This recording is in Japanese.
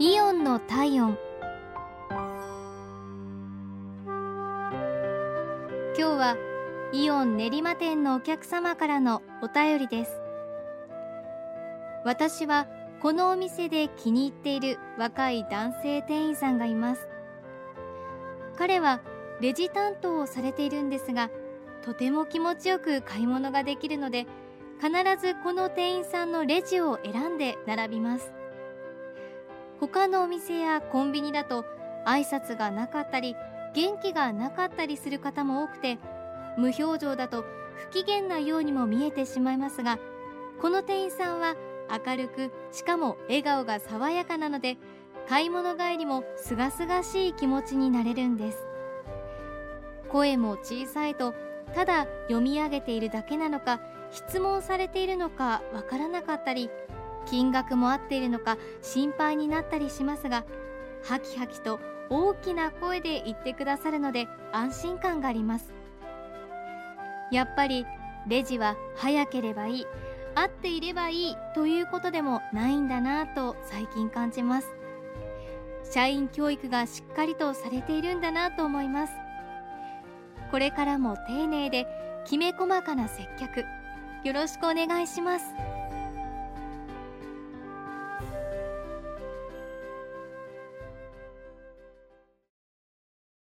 イオンの体温。今日はイオン練馬店のお客様からのお便りです。私はこのお店で気に入っている若い男性店員さんがいます。彼はレジ担当をされているんですがとても気持ちよく買い物ができるので必ずこの店員さんのレジを選んで並びます。他のお店やコンビニだと挨拶がなかったり元気がなかったりする方も多くて無表情だと不機嫌なようにも見えてしまいますがこの店員さんは明るくしかも笑顔が爽やかなので買い物帰りもすがすがしい気持ちになれるんです。声も小さいとただ読み上げているだけなのか質問されているのかわからなかったり金額も合っているのか心配になったりしますがハキハキと大きな声で言ってくださるので安心感があります。やっぱりレジは早ければいい合っていればいいということでもないんだなぁと最近感じます。社員教育がしっかりとされているんだなと思います。これからも丁寧できめ細かな接客よろしくお願いします。Thank you.